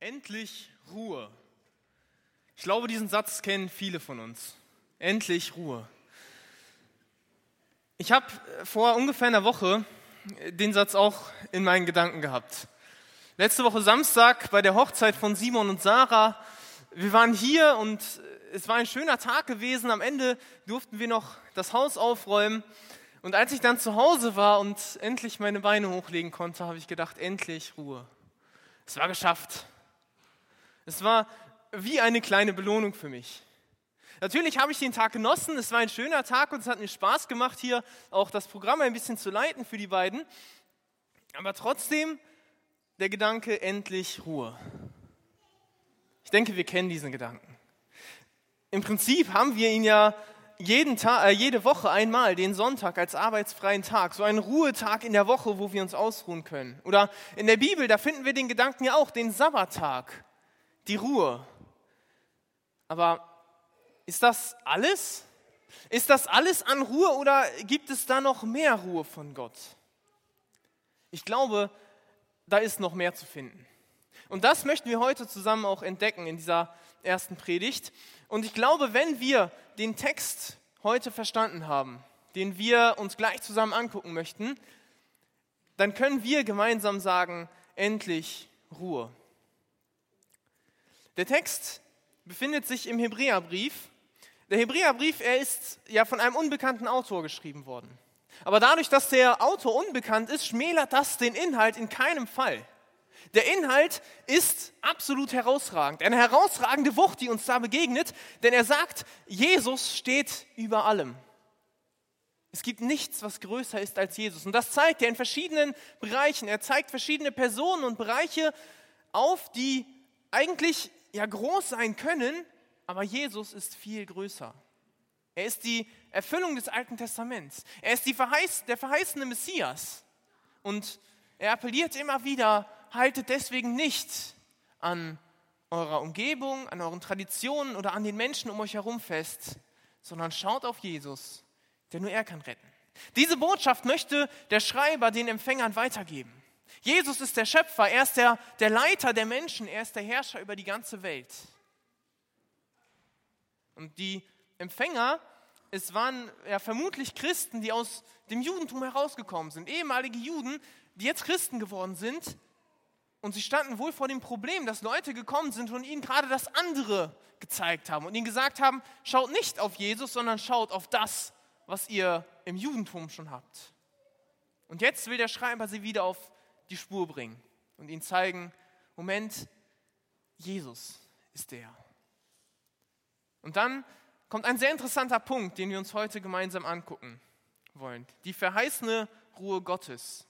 Endlich Ruhe. Ich glaube, diesen Satz kennen viele von uns. Endlich Ruhe. Ich habe vor ungefähr einer Woche den Satz auch in meinen Gedanken gehabt. Letzte Woche Samstag bei der Hochzeit von Simon und Sarah. Wir waren hier und es war ein schöner Tag gewesen. Am Ende durften wir noch das Haus aufräumen. Und als ich dann zu Hause war und endlich meine Beine hochlegen konnte, habe ich gedacht, endlich Ruhe. Es war geschafft. Es war wie eine kleine Belohnung für mich. Natürlich habe ich den Tag genossen, es war ein schöner Tag und es hat mir Spaß gemacht, hier auch das Programm ein bisschen zu leiten für die beiden. Aber trotzdem der Gedanke, endlich Ruhe. Ich denke, wir kennen diesen Gedanken. Im Prinzip haben wir ihn ja jeden Tag, äh, jede Woche einmal, den Sonntag als arbeitsfreien Tag, so einen Ruhetag in der Woche, wo wir uns ausruhen können. Oder in der Bibel, da finden wir den Gedanken ja auch, den Sabbattag, die Ruhe. Aber ist das alles? Ist das alles an Ruhe oder gibt es da noch mehr Ruhe von Gott? Ich glaube, da ist noch mehr zu finden. Und das möchten wir heute zusammen auch entdecken in dieser ersten Predigt. Und ich glaube, wenn wir den Text heute verstanden haben, den wir uns gleich zusammen angucken möchten, dann können wir gemeinsam sagen, endlich Ruhe. Der Text befindet sich im Hebräerbrief. Der Hebräerbrief, er ist ja von einem unbekannten Autor geschrieben worden. Aber dadurch, dass der Autor unbekannt ist, schmälert das den Inhalt in keinem Fall. Der Inhalt ist absolut herausragend. Eine herausragende Wucht, die uns da begegnet, denn er sagt, Jesus steht über allem. Es gibt nichts, was größer ist als Jesus. Und das zeigt er in verschiedenen Bereichen. Er zeigt verschiedene Personen und Bereiche auf, die eigentlich ja groß sein können, aber Jesus ist viel größer. Er ist die Erfüllung des Alten Testaments. Er ist Verheiß, der verheißene Messias. Und er appelliert immer wieder, haltet deswegen nicht an eurer Umgebung, an euren Traditionen oder an den Menschen um euch herum fest, sondern schaut auf Jesus, der nur er kann retten. Diese Botschaft möchte der Schreiber den Empfängern weitergeben. Jesus ist der Schöpfer, er ist der, der Leiter der Menschen, er ist der Herrscher über die ganze Welt. Und die Empfänger, es waren ja vermutlich Christen, die aus dem Judentum herausgekommen sind, ehemalige Juden, die jetzt Christen geworden sind. Und sie standen wohl vor dem Problem, dass Leute gekommen sind und ihnen gerade das andere gezeigt haben und ihnen gesagt haben, schaut nicht auf Jesus, sondern schaut auf das, was ihr im Judentum schon habt. Und jetzt will der Schreiber sie wieder auf die Spur bringen und ihnen zeigen, Moment, Jesus ist der. Und dann kommt ein sehr interessanter Punkt, den wir uns heute gemeinsam angucken wollen. Die verheißene Ruhe Gottes.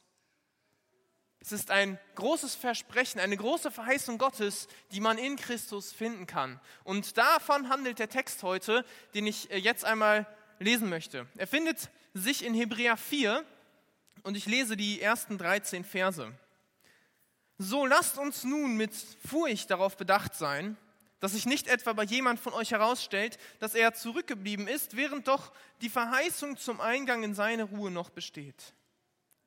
Es ist ein großes Versprechen, eine große Verheißung Gottes, die man in Christus finden kann. Und davon handelt der Text heute, den ich äh, jetzt einmal lesen möchte. Er findet sich in Hebräer 4, und ich lese die ersten 13 Verse. So lasst uns nun mit Furcht darauf bedacht sein, dass sich nicht etwa bei jemand von euch herausstellt, dass er zurückgeblieben ist, während doch die Verheißung zum Eingang in seine Ruhe noch besteht.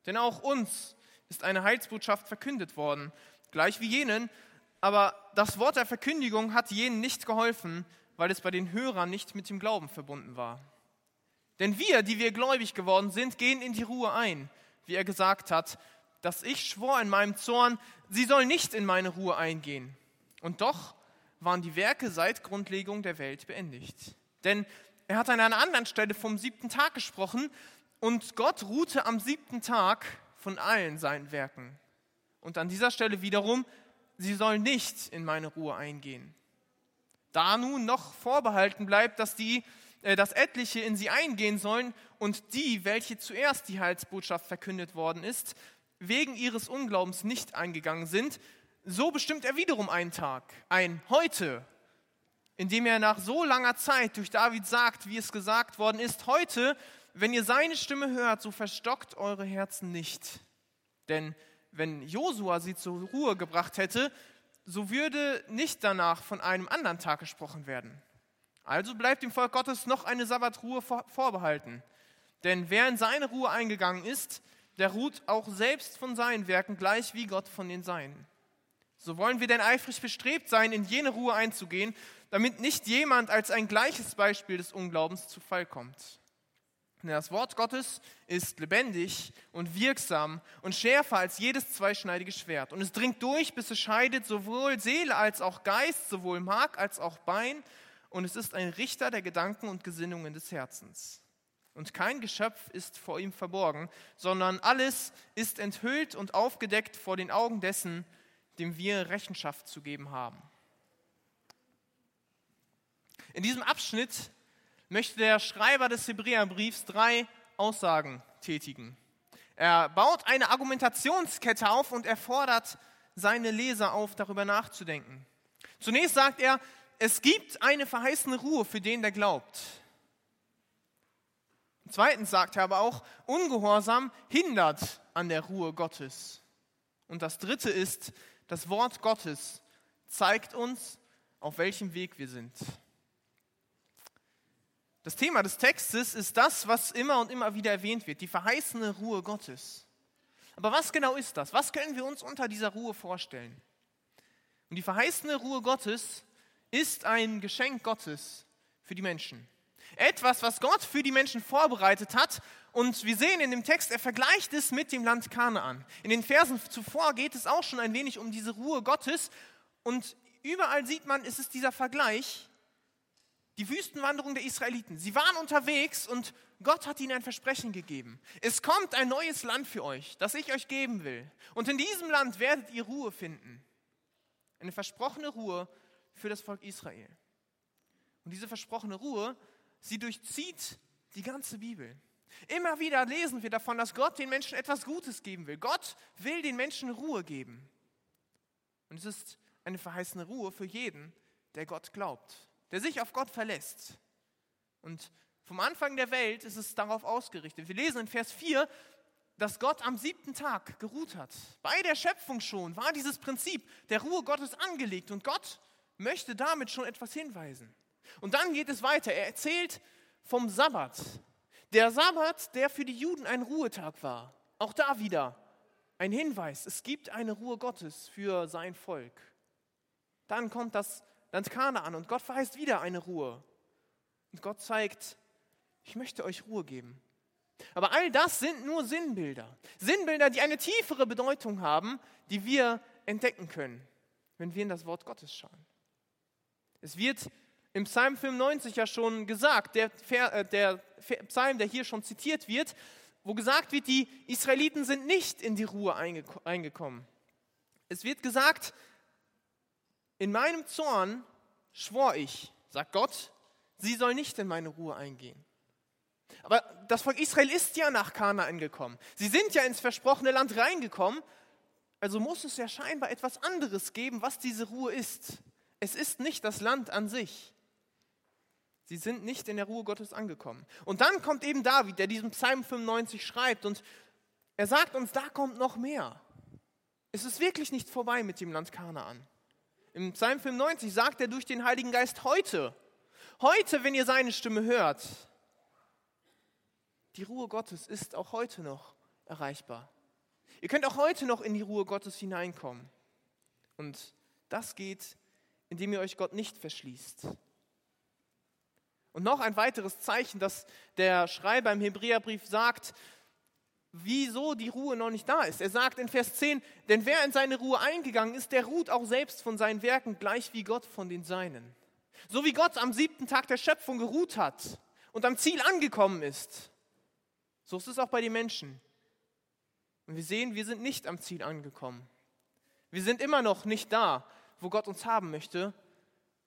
Denn auch uns ist eine Heilsbotschaft verkündet worden, gleich wie jenen, aber das Wort der Verkündigung hat jenen nicht geholfen, weil es bei den Hörern nicht mit dem Glauben verbunden war. Denn wir, die wir gläubig geworden sind, gehen in die Ruhe ein, wie er gesagt hat, dass ich schwor in meinem Zorn, sie soll nicht in meine Ruhe eingehen. Und doch waren die Werke seit Grundlegung der Welt beendigt. Denn er hat an einer anderen Stelle vom siebten Tag gesprochen und Gott ruhte am siebten Tag von allen seinen Werken. Und an dieser Stelle wiederum, sie soll nicht in meine Ruhe eingehen. Da nun noch vorbehalten bleibt, dass die dass etliche in sie eingehen sollen und die, welche zuerst die Heilsbotschaft verkündet worden ist, wegen ihres Unglaubens nicht eingegangen sind, so bestimmt er wiederum einen Tag, ein heute, in dem er nach so langer Zeit durch David sagt, wie es gesagt worden ist, heute, wenn ihr seine Stimme hört, so verstockt eure Herzen nicht. Denn wenn Josua sie zur Ruhe gebracht hätte, so würde nicht danach von einem anderen Tag gesprochen werden. Also bleibt dem Volk Gottes noch eine Sabbatruhe vorbehalten. Denn wer in seine Ruhe eingegangen ist, der ruht auch selbst von seinen Werken gleich wie Gott von den Seinen. So wollen wir denn eifrig bestrebt sein, in jene Ruhe einzugehen, damit nicht jemand als ein gleiches Beispiel des Unglaubens zu Fall kommt. Denn das Wort Gottes ist lebendig und wirksam und schärfer als jedes zweischneidige Schwert. Und es dringt durch, bis es scheidet sowohl Seele als auch Geist, sowohl Mark als auch Bein. Und es ist ein Richter der Gedanken und Gesinnungen des Herzens. Und kein Geschöpf ist vor ihm verborgen, sondern alles ist enthüllt und aufgedeckt vor den Augen dessen, dem wir Rechenschaft zu geben haben. In diesem Abschnitt möchte der Schreiber des Hebräerbriefs drei Aussagen tätigen. Er baut eine Argumentationskette auf und er fordert seine Leser auf, darüber nachzudenken. Zunächst sagt er, es gibt eine verheißene Ruhe für den, der glaubt. Zweitens sagt er aber auch, Ungehorsam hindert an der Ruhe Gottes. Und das Dritte ist, das Wort Gottes zeigt uns, auf welchem Weg wir sind. Das Thema des Textes ist das, was immer und immer wieder erwähnt wird, die verheißene Ruhe Gottes. Aber was genau ist das? Was können wir uns unter dieser Ruhe vorstellen? Und die verheißene Ruhe Gottes ist ein Geschenk Gottes für die Menschen. Etwas, was Gott für die Menschen vorbereitet hat. Und wir sehen in dem Text, er vergleicht es mit dem Land Kanaan. In den Versen zuvor geht es auch schon ein wenig um diese Ruhe Gottes. Und überall sieht man, es ist dieser Vergleich die Wüstenwanderung der Israeliten. Sie waren unterwegs und Gott hat ihnen ein Versprechen gegeben. Es kommt ein neues Land für euch, das ich euch geben will. Und in diesem Land werdet ihr Ruhe finden. Eine versprochene Ruhe für das Volk Israel. Und diese versprochene Ruhe, sie durchzieht die ganze Bibel. Immer wieder lesen wir davon, dass Gott den Menschen etwas Gutes geben will. Gott will den Menschen Ruhe geben. Und es ist eine verheißene Ruhe für jeden, der Gott glaubt der sich auf Gott verlässt. Und vom Anfang der Welt ist es darauf ausgerichtet. Wir lesen in Vers 4, dass Gott am siebten Tag geruht hat. Bei der Schöpfung schon war dieses Prinzip der Ruhe Gottes angelegt und Gott möchte damit schon etwas hinweisen. Und dann geht es weiter. Er erzählt vom Sabbat. Der Sabbat, der für die Juden ein Ruhetag war. Auch da wieder ein Hinweis. Es gibt eine Ruhe Gottes für sein Volk. Dann kommt das Land Kanaan und Gott verheißt wieder eine Ruhe. Und Gott zeigt, ich möchte euch Ruhe geben. Aber all das sind nur Sinnbilder. Sinnbilder, die eine tiefere Bedeutung haben, die wir entdecken können, wenn wir in das Wort Gottes schauen. Es wird im Psalm 95 ja schon gesagt, der, äh, der Psalm, der hier schon zitiert wird, wo gesagt wird, die Israeliten sind nicht in die Ruhe eingekommen. Es wird gesagt, in meinem Zorn schwor ich, sagt Gott, sie soll nicht in meine Ruhe eingehen. Aber das Volk Israel ist ja nach Kanaan gekommen. Sie sind ja ins versprochene Land reingekommen. Also muss es ja scheinbar etwas anderes geben, was diese Ruhe ist. Es ist nicht das Land an sich. Sie sind nicht in der Ruhe Gottes angekommen. Und dann kommt eben David, der diesen Psalm 95 schreibt und er sagt uns, da kommt noch mehr. Es ist wirklich nicht vorbei mit dem Land Kanaan. Im Psalm 95 sagt er durch den Heiligen Geist heute, heute, wenn ihr seine Stimme hört, die Ruhe Gottes ist auch heute noch erreichbar. Ihr könnt auch heute noch in die Ruhe Gottes hineinkommen. Und das geht, indem ihr euch Gott nicht verschließt. Und noch ein weiteres Zeichen, das der Schreiber im Hebräerbrief sagt, wieso die Ruhe noch nicht da ist. Er sagt in Vers 10, denn wer in seine Ruhe eingegangen ist, der ruht auch selbst von seinen Werken, gleich wie Gott von den Seinen. So wie Gott am siebten Tag der Schöpfung geruht hat und am Ziel angekommen ist, so ist es auch bei den Menschen. Und wir sehen, wir sind nicht am Ziel angekommen. Wir sind immer noch nicht da, wo Gott uns haben möchte.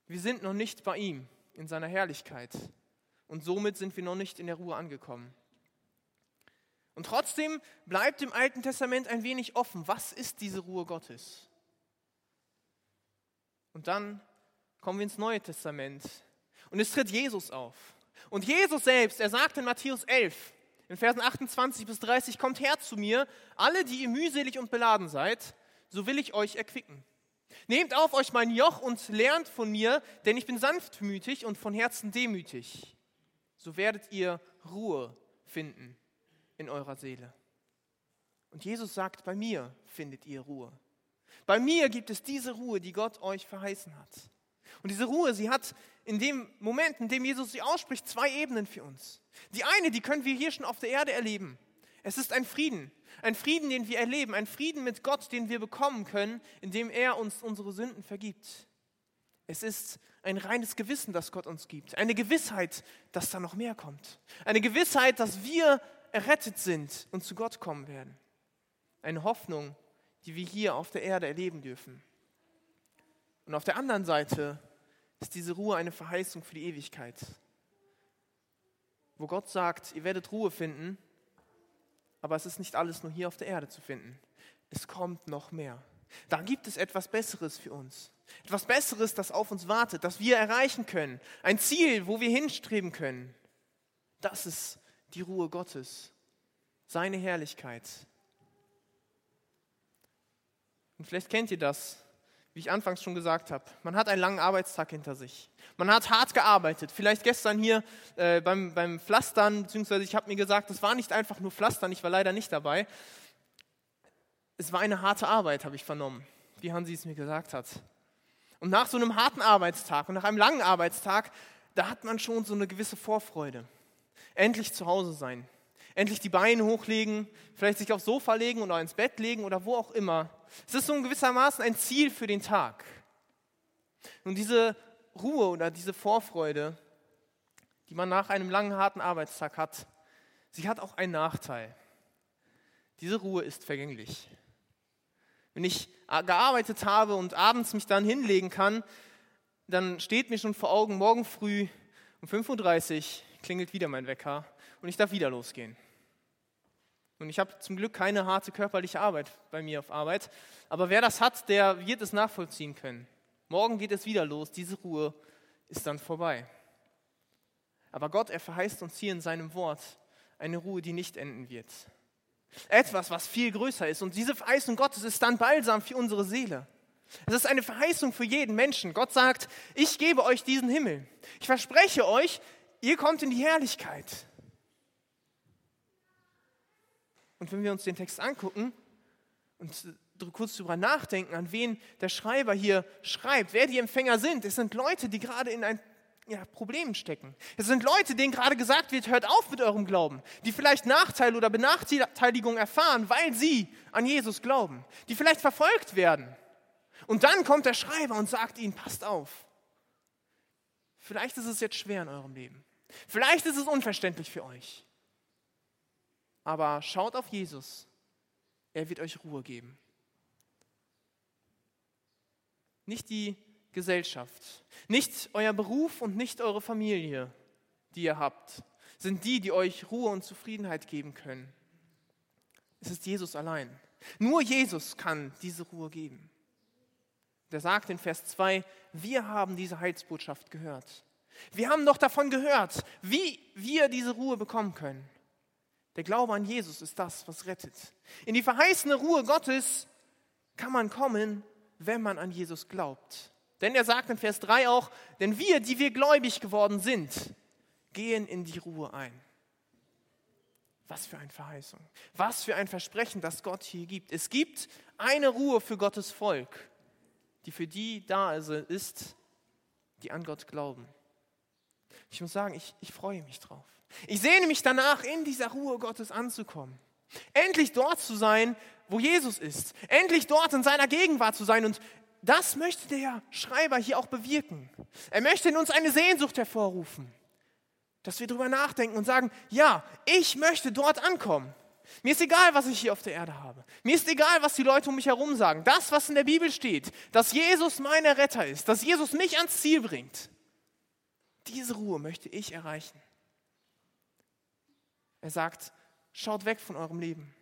Wir sind noch nicht bei ihm in seiner Herrlichkeit. Und somit sind wir noch nicht in der Ruhe angekommen. Und trotzdem bleibt im Alten Testament ein wenig offen, was ist diese Ruhe Gottes? Und dann kommen wir ins Neue Testament und es tritt Jesus auf. Und Jesus selbst, er sagt in Matthäus 11, in Versen 28 bis 30, kommt her zu mir, alle, die ihr mühselig und beladen seid, so will ich euch erquicken. Nehmt auf euch mein Joch und lernt von mir, denn ich bin sanftmütig und von Herzen demütig. So werdet ihr Ruhe finden in eurer Seele. Und Jesus sagt, bei mir findet ihr Ruhe. Bei mir gibt es diese Ruhe, die Gott euch verheißen hat. Und diese Ruhe, sie hat in dem Moment, in dem Jesus sie ausspricht, zwei Ebenen für uns. Die eine, die können wir hier schon auf der Erde erleben. Es ist ein Frieden, ein Frieden, den wir erleben, ein Frieden mit Gott, den wir bekommen können, indem er uns unsere Sünden vergibt. Es ist ein reines Gewissen, das Gott uns gibt. Eine Gewissheit, dass da noch mehr kommt. Eine Gewissheit, dass wir errettet sind und zu Gott kommen werden. Eine Hoffnung, die wir hier auf der Erde erleben dürfen. Und auf der anderen Seite ist diese Ruhe eine Verheißung für die Ewigkeit, wo Gott sagt, ihr werdet Ruhe finden, aber es ist nicht alles nur hier auf der Erde zu finden. Es kommt noch mehr. Da gibt es etwas Besseres für uns. Etwas Besseres, das auf uns wartet, das wir erreichen können. Ein Ziel, wo wir hinstreben können. Das ist die Ruhe Gottes, seine Herrlichkeit. Und vielleicht kennt ihr das, wie ich anfangs schon gesagt habe. Man hat einen langen Arbeitstag hinter sich. Man hat hart gearbeitet. Vielleicht gestern hier äh, beim, beim Pflastern, beziehungsweise ich habe mir gesagt, das war nicht einfach nur Pflastern, ich war leider nicht dabei. Es war eine harte Arbeit, habe ich vernommen, wie Hansi es mir gesagt hat. Und nach so einem harten Arbeitstag und nach einem langen Arbeitstag, da hat man schon so eine gewisse Vorfreude. Endlich zu Hause sein. Endlich die Beine hochlegen, vielleicht sich aufs Sofa legen oder ins Bett legen oder wo auch immer. Es ist so ein gewissermaßen ein Ziel für den Tag. Und diese Ruhe oder diese Vorfreude, die man nach einem langen, harten Arbeitstag hat, sie hat auch einen Nachteil. Diese Ruhe ist vergänglich. Wenn ich gearbeitet habe und abends mich dann hinlegen kann, dann steht mir schon vor Augen, morgen früh um 5.30 Uhr klingelt wieder mein Wecker und ich darf wieder losgehen. Und ich habe zum Glück keine harte körperliche Arbeit bei mir auf Arbeit, aber wer das hat, der wird es nachvollziehen können. Morgen geht es wieder los, diese Ruhe ist dann vorbei. Aber Gott, er verheißt uns hier in seinem Wort eine Ruhe, die nicht enden wird. Etwas, was viel größer ist. Und diese Verheißung Gottes ist dann balsam für unsere Seele. Es ist eine Verheißung für jeden Menschen. Gott sagt, ich gebe euch diesen Himmel. Ich verspreche euch, ihr kommt in die Herrlichkeit. Und wenn wir uns den Text angucken und kurz darüber nachdenken, an wen der Schreiber hier schreibt, wer die Empfänger sind, es sind Leute, die gerade in ein ja, Problemen stecken. Es sind Leute, denen gerade gesagt wird, hört auf mit eurem Glauben, die vielleicht Nachteile oder Benachteiligung erfahren, weil sie an Jesus glauben, die vielleicht verfolgt werden. Und dann kommt der Schreiber und sagt ihnen, passt auf. Vielleicht ist es jetzt schwer in eurem Leben. Vielleicht ist es unverständlich für euch. Aber schaut auf Jesus. Er wird euch Ruhe geben. Nicht die Gesellschaft. Nicht euer Beruf und nicht eure Familie, die ihr habt, sind die, die euch Ruhe und Zufriedenheit geben können. Es ist Jesus allein. Nur Jesus kann diese Ruhe geben. Der sagt in Vers 2, wir haben diese Heilsbotschaft gehört. Wir haben doch davon gehört, wie wir diese Ruhe bekommen können. Der Glaube an Jesus ist das, was rettet. In die verheißene Ruhe Gottes kann man kommen, wenn man an Jesus glaubt. Denn er sagt in Vers 3 auch, denn wir, die wir gläubig geworden sind, gehen in die Ruhe ein. Was für eine Verheißung. Was für ein Versprechen, das Gott hier gibt. Es gibt eine Ruhe für Gottes Volk, die für die da ist, die an Gott glauben. Ich muss sagen, ich, ich freue mich drauf. Ich sehne mich danach, in dieser Ruhe Gottes anzukommen. Endlich dort zu sein, wo Jesus ist. Endlich dort in seiner Gegenwart zu sein und das möchte der Schreiber hier auch bewirken. Er möchte in uns eine Sehnsucht hervorrufen, dass wir darüber nachdenken und sagen, ja, ich möchte dort ankommen. Mir ist egal, was ich hier auf der Erde habe. Mir ist egal, was die Leute um mich herum sagen. Das, was in der Bibel steht, dass Jesus mein Retter ist, dass Jesus mich ans Ziel bringt, diese Ruhe möchte ich erreichen. Er sagt, schaut weg von eurem Leben.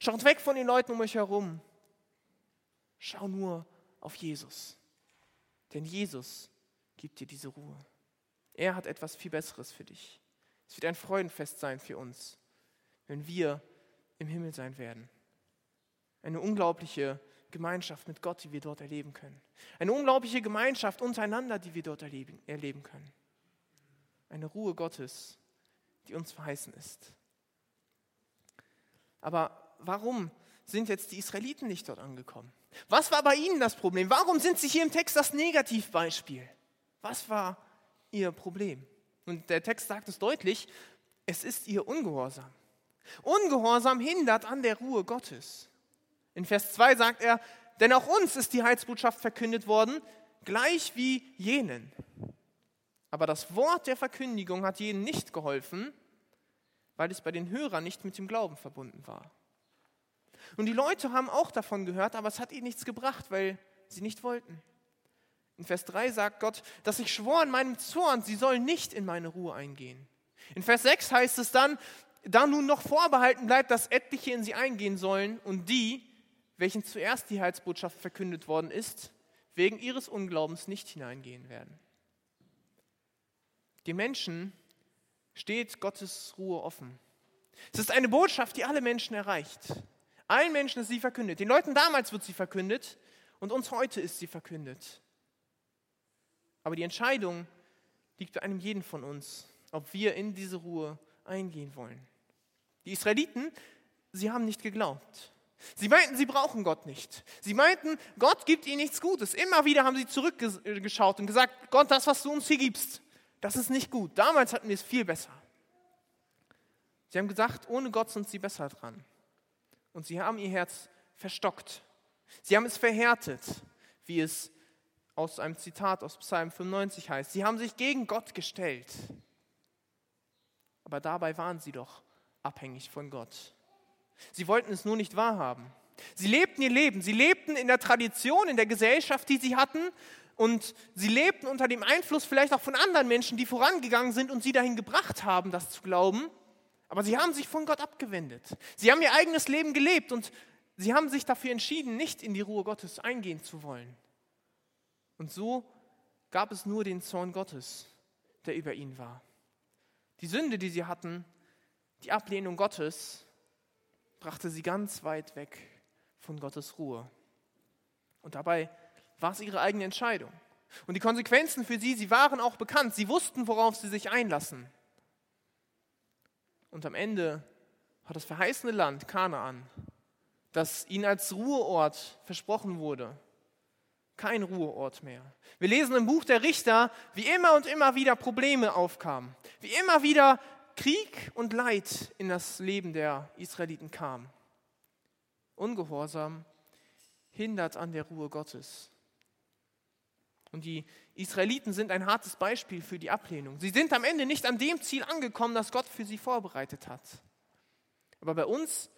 Schaut weg von den Leuten um euch herum. Schau nur auf Jesus. Denn Jesus gibt dir diese Ruhe. Er hat etwas viel Besseres für dich. Es wird ein Freudenfest sein für uns, wenn wir im Himmel sein werden. Eine unglaubliche Gemeinschaft mit Gott, die wir dort erleben können. Eine unglaubliche Gemeinschaft untereinander, die wir dort erleben, erleben können. Eine Ruhe Gottes, die uns verheißen ist. Aber warum sind jetzt die Israeliten nicht dort angekommen? Was war bei ihnen das Problem? Warum sind sie hier im Text das Negativbeispiel? Was war ihr Problem? Und der Text sagt es deutlich, es ist ihr Ungehorsam. Ungehorsam hindert an der Ruhe Gottes. In Vers 2 sagt er, denn auch uns ist die Heilsbotschaft verkündet worden, gleich wie jenen. Aber das Wort der Verkündigung hat jenen nicht geholfen, weil es bei den Hörern nicht mit dem Glauben verbunden war. Und die Leute haben auch davon gehört, aber es hat ihnen nichts gebracht, weil sie nicht wollten. In Vers 3 sagt Gott, dass ich schwor in meinem Zorn, sie sollen nicht in meine Ruhe eingehen. In Vers 6 heißt es dann, da nun noch vorbehalten bleibt, dass etliche in sie eingehen sollen und die, welchen zuerst die Heilsbotschaft verkündet worden ist, wegen ihres Unglaubens nicht hineingehen werden. Die Menschen steht Gottes Ruhe offen. Es ist eine Botschaft, die alle Menschen erreicht. Allen Menschen ist sie verkündet. Den Leuten damals wird sie verkündet und uns heute ist sie verkündet. Aber die Entscheidung liegt bei einem jeden von uns, ob wir in diese Ruhe eingehen wollen. Die Israeliten, sie haben nicht geglaubt. Sie meinten, sie brauchen Gott nicht. Sie meinten, Gott gibt ihnen nichts Gutes. Immer wieder haben sie zurückgeschaut und gesagt, Gott, das, was du uns hier gibst, das ist nicht gut. Damals hatten wir es viel besser. Sie haben gesagt, ohne Gott sind sie besser dran. Und sie haben ihr Herz verstockt. Sie haben es verhärtet, wie es aus einem Zitat aus Psalm 95 heißt. Sie haben sich gegen Gott gestellt. Aber dabei waren sie doch abhängig von Gott. Sie wollten es nur nicht wahrhaben. Sie lebten ihr Leben. Sie lebten in der Tradition, in der Gesellschaft, die sie hatten. Und sie lebten unter dem Einfluss vielleicht auch von anderen Menschen, die vorangegangen sind und sie dahin gebracht haben, das zu glauben. Aber sie haben sich von Gott abgewendet. Sie haben ihr eigenes Leben gelebt und sie haben sich dafür entschieden, nicht in die Ruhe Gottes eingehen zu wollen. Und so gab es nur den Zorn Gottes, der über ihnen war. Die Sünde, die sie hatten, die Ablehnung Gottes, brachte sie ganz weit weg von Gottes Ruhe. Und dabei war es ihre eigene Entscheidung. Und die Konsequenzen für sie, sie waren auch bekannt. Sie wussten, worauf sie sich einlassen. Und am Ende hat das verheißene Land Kanaan, das ihnen als Ruheort versprochen wurde, kein Ruheort mehr. Wir lesen im Buch der Richter, wie immer und immer wieder Probleme aufkamen, wie immer wieder Krieg und Leid in das Leben der Israeliten kam. Ungehorsam hindert an der Ruhe Gottes. Und die Israeliten sind ein hartes Beispiel für die Ablehnung. Sie sind am Ende nicht an dem Ziel angekommen, das Gott für sie vorbereitet hat. Aber bei uns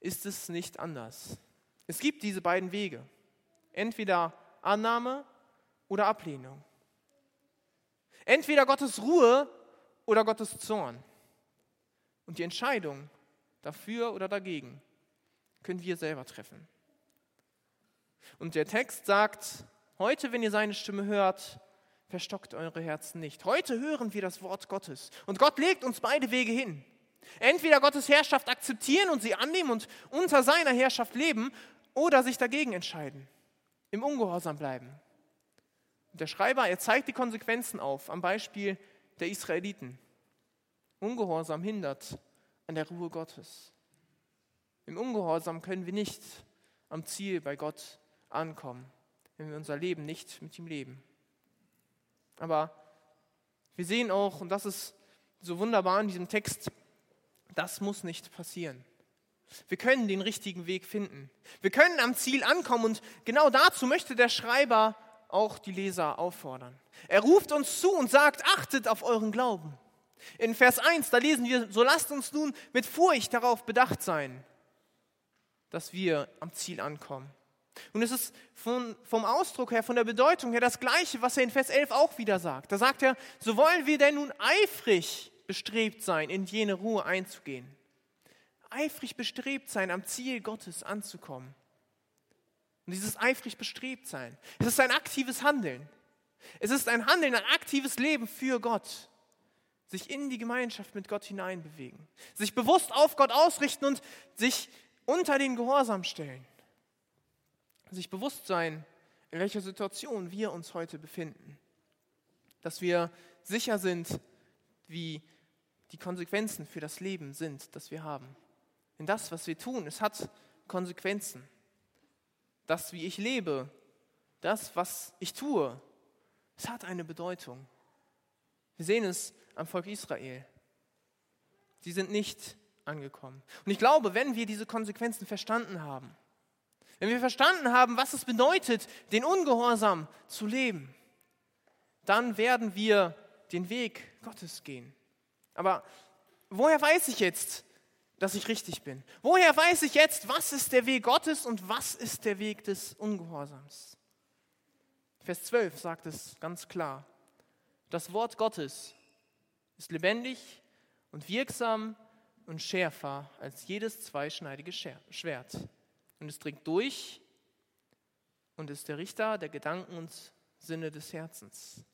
ist es nicht anders. Es gibt diese beiden Wege. Entweder Annahme oder Ablehnung. Entweder Gottes Ruhe oder Gottes Zorn. Und die Entscheidung dafür oder dagegen können wir selber treffen. Und der Text sagt, Heute, wenn ihr seine Stimme hört, verstockt eure Herzen nicht. Heute hören wir das Wort Gottes. Und Gott legt uns beide Wege hin. Entweder Gottes Herrschaft akzeptieren und sie annehmen und unter seiner Herrschaft leben oder sich dagegen entscheiden, im Ungehorsam bleiben. Und der Schreiber, er zeigt die Konsequenzen auf am Beispiel der Israeliten. Ungehorsam hindert an der Ruhe Gottes. Im Ungehorsam können wir nicht am Ziel bei Gott ankommen wenn wir unser Leben nicht mit ihm leben. Aber wir sehen auch, und das ist so wunderbar in diesem Text, das muss nicht passieren. Wir können den richtigen Weg finden. Wir können am Ziel ankommen und genau dazu möchte der Schreiber auch die Leser auffordern. Er ruft uns zu und sagt, achtet auf euren Glauben. In Vers 1, da lesen wir, so lasst uns nun mit Furcht darauf bedacht sein, dass wir am Ziel ankommen. Und es ist von, vom Ausdruck her, von der Bedeutung her das Gleiche, was er in Vers 11 auch wieder sagt. Da sagt er, so wollen wir denn nun eifrig bestrebt sein, in jene Ruhe einzugehen. Eifrig bestrebt sein, am Ziel Gottes anzukommen. Und dieses eifrig bestrebt sein, es ist ein aktives Handeln. Es ist ein Handeln, ein aktives Leben für Gott. Sich in die Gemeinschaft mit Gott hineinbewegen. Sich bewusst auf Gott ausrichten und sich unter den Gehorsam stellen sich bewusst sein, in welcher Situation wir uns heute befinden. Dass wir sicher sind, wie die Konsequenzen für das Leben sind, das wir haben. Denn das, was wir tun, es hat Konsequenzen. das, wie ich lebe, das, was ich tue, es hat eine Bedeutung. Wir sehen es am Volk Israel. Sie sind nicht angekommen. Und ich glaube, wenn wir diese Konsequenzen verstanden haben, wenn wir verstanden haben, was es bedeutet, den Ungehorsam zu leben, dann werden wir den Weg Gottes gehen. Aber woher weiß ich jetzt, dass ich richtig bin? Woher weiß ich jetzt, was ist der Weg Gottes und was ist der Weg des Ungehorsams? Vers 12 sagt es ganz klar. Das Wort Gottes ist lebendig und wirksam und schärfer als jedes zweischneidige Schwert. Und es dringt durch und ist der Richter der Gedanken und Sinne des Herzens.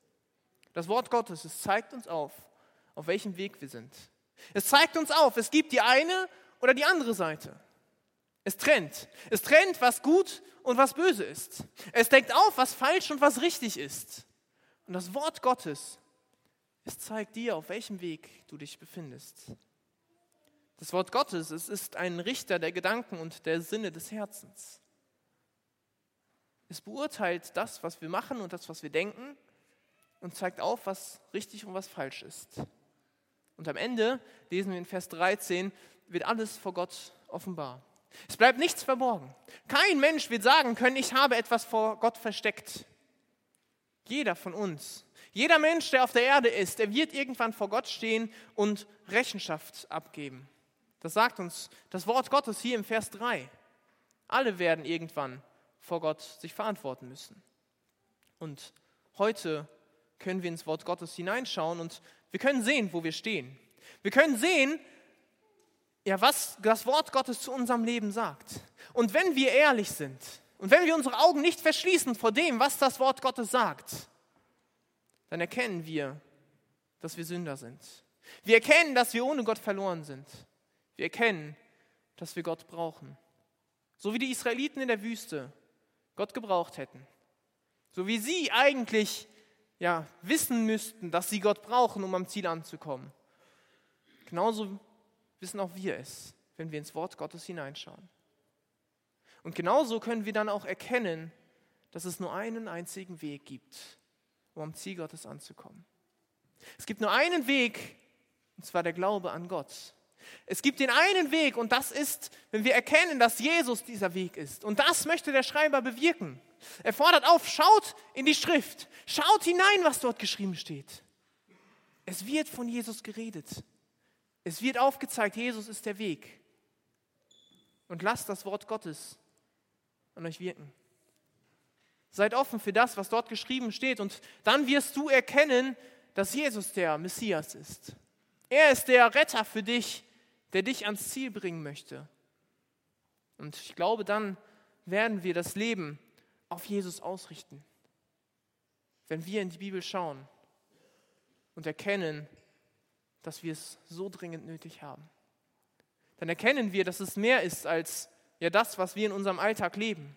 Das Wort Gottes, es zeigt uns auf, auf welchem Weg wir sind. Es zeigt uns auf, es gibt die eine oder die andere Seite. Es trennt. Es trennt, was gut und was böse ist. Es deckt auf, was falsch und was richtig ist. Und das Wort Gottes, es zeigt dir, auf welchem Weg du dich befindest. Das Wort Gottes, es ist ein Richter der Gedanken und der Sinne des Herzens. Es beurteilt das, was wir machen und das, was wir denken und zeigt auf, was richtig und was falsch ist. Und am Ende, lesen wir in Vers 13, wird alles vor Gott offenbar. Es bleibt nichts verborgen. Kein Mensch wird sagen können, ich habe etwas vor Gott versteckt. Jeder von uns, jeder Mensch, der auf der Erde ist, der wird irgendwann vor Gott stehen und Rechenschaft abgeben. Das sagt uns das Wort Gottes hier im Vers 3. Alle werden irgendwann vor Gott sich verantworten müssen. Und heute können wir ins Wort Gottes hineinschauen und wir können sehen, wo wir stehen. Wir können sehen, ja, was das Wort Gottes zu unserem Leben sagt. Und wenn wir ehrlich sind und wenn wir unsere Augen nicht verschließen vor dem, was das Wort Gottes sagt, dann erkennen wir, dass wir Sünder sind. Wir erkennen, dass wir ohne Gott verloren sind. Wir erkennen, dass wir Gott brauchen. So wie die Israeliten in der Wüste Gott gebraucht hätten. So wie sie eigentlich ja, wissen müssten, dass sie Gott brauchen, um am Ziel anzukommen. Genauso wissen auch wir es, wenn wir ins Wort Gottes hineinschauen. Und genauso können wir dann auch erkennen, dass es nur einen einzigen Weg gibt, um am Ziel Gottes anzukommen. Es gibt nur einen Weg, und zwar der Glaube an Gott. Es gibt den einen Weg und das ist, wenn wir erkennen, dass Jesus dieser Weg ist. Und das möchte der Schreiber bewirken. Er fordert auf, schaut in die Schrift, schaut hinein, was dort geschrieben steht. Es wird von Jesus geredet. Es wird aufgezeigt, Jesus ist der Weg. Und lasst das Wort Gottes an euch wirken. Seid offen für das, was dort geschrieben steht. Und dann wirst du erkennen, dass Jesus der Messias ist. Er ist der Retter für dich, der dich ans Ziel bringen möchte. Und ich glaube, dann werden wir das Leben auf Jesus ausrichten. Wenn wir in die Bibel schauen und erkennen, dass wir es so dringend nötig haben. Dann erkennen wir, dass es mehr ist als ja das, was wir in unserem Alltag leben.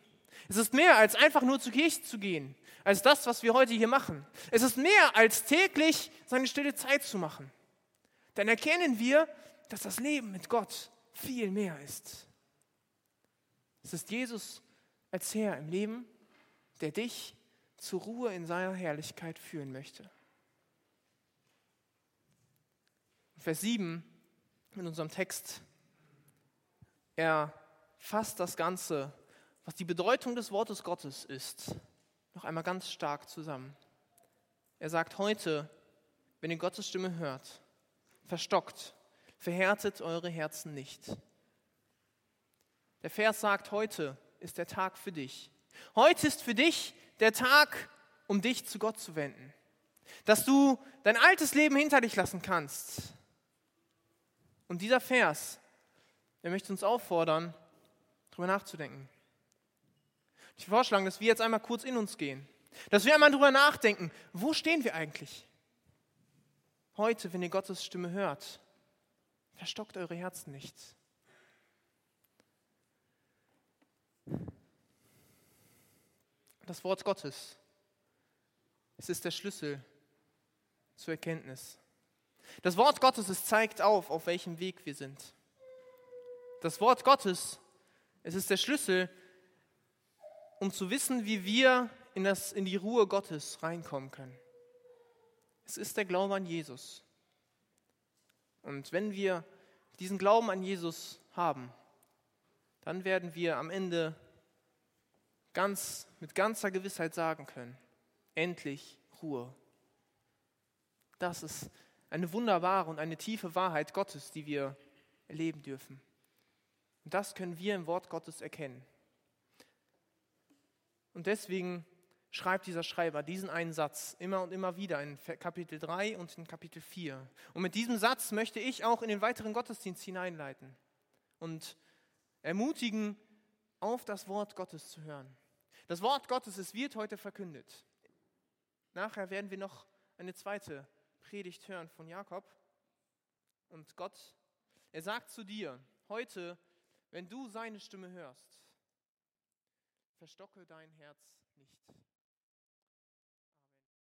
Es ist mehr als einfach nur zur Kirche zu gehen, als das, was wir heute hier machen. Es ist mehr als täglich seine stille Zeit zu machen. Dann erkennen wir, dass das Leben mit Gott viel mehr ist. Es ist Jesus als Herr im Leben der dich zur Ruhe in seiner Herrlichkeit führen möchte. Vers 7 in unserem Text, er fasst das Ganze, was die Bedeutung des Wortes Gottes ist, noch einmal ganz stark zusammen. Er sagt heute, wenn ihr Gottes Stimme hört, verstockt, verhärtet eure Herzen nicht. Der Vers sagt, heute ist der Tag für dich. Heute ist für dich der Tag, um dich zu Gott zu wenden. Dass du dein altes Leben hinter dich lassen kannst. Und dieser Vers, der möchte uns auffordern, darüber nachzudenken. Ich vorschlage, dass wir jetzt einmal kurz in uns gehen. Dass wir einmal darüber nachdenken, wo stehen wir eigentlich? Heute, wenn ihr Gottes Stimme hört, verstockt eure Herzen nicht. das Wort Gottes. Es ist der Schlüssel zur Erkenntnis. Das Wort Gottes, es zeigt auf, auf welchem Weg wir sind. Das Wort Gottes, es ist der Schlüssel um zu wissen, wie wir in, das, in die Ruhe Gottes reinkommen können. Es ist der Glaube an Jesus. Und wenn wir diesen Glauben an Jesus haben, dann werden wir am Ende ganz, mit ganzer Gewissheit sagen können, endlich Ruhe. Das ist eine wunderbare und eine tiefe Wahrheit Gottes, die wir erleben dürfen. Und das können wir im Wort Gottes erkennen. Und deswegen schreibt dieser Schreiber diesen einen Satz immer und immer wieder in Kapitel 3 und in Kapitel 4. Und mit diesem Satz möchte ich auch in den weiteren Gottesdienst hineinleiten und ermutigen, auf das Wort Gottes zu hören. Das Wort Gottes, es wird heute verkündet. Nachher werden wir noch eine zweite Predigt hören von Jakob. Und Gott, er sagt zu dir, heute, wenn du seine Stimme hörst, verstocke dein Herz nicht.